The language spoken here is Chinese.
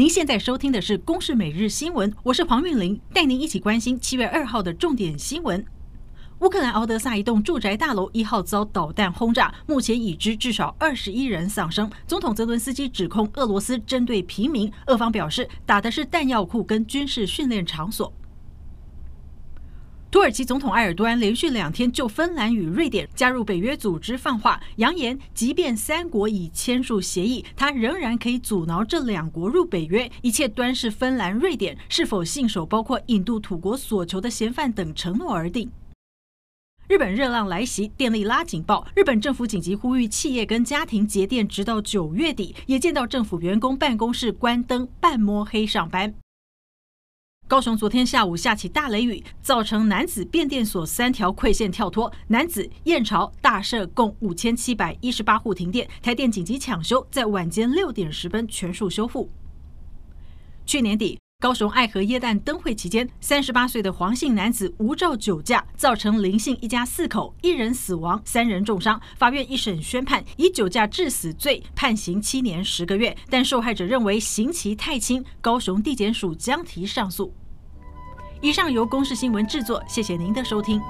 您现在收听的是《公视每日新闻》，我是黄韵玲，带您一起关心七月二号的重点新闻。乌克兰敖德萨一栋住宅大楼一号遭导弹轰炸，目前已知至少二十一人丧生。总统泽伦斯基指控俄罗斯针对平民，俄方表示打的是弹药库跟军事训练场所。土耳其总统埃尔多安连续两天就芬兰与瑞典加入北约组织放话，扬言即便三国已签署协议，他仍然可以阻挠这两国入北约。一切端视芬兰、瑞典是否信守包括引渡土国所求的嫌犯等承诺而定。日本热浪来袭，电力拉警报，日本政府紧急呼吁企业跟家庭节电，直到九月底。也见到政府员工办公室关灯，半摸黑上班。高雄昨天下午下起大雷雨，造成男子变电所三条馈线跳脱，男子、燕巢、大社共五千七百一十八户停电，台电紧急抢修，在晚间六点十分全数修复。去年底，高雄爱河耶诞灯会期间，三十八岁的黄姓男子无照酒驾，造成林姓一家四口一人死亡，三人重伤。法院一审宣判，以酒驾致死罪判刑七年十个月，但受害者认为刑期太轻，高雄地检署将提上诉。以上由公视新闻制作，谢谢您的收听。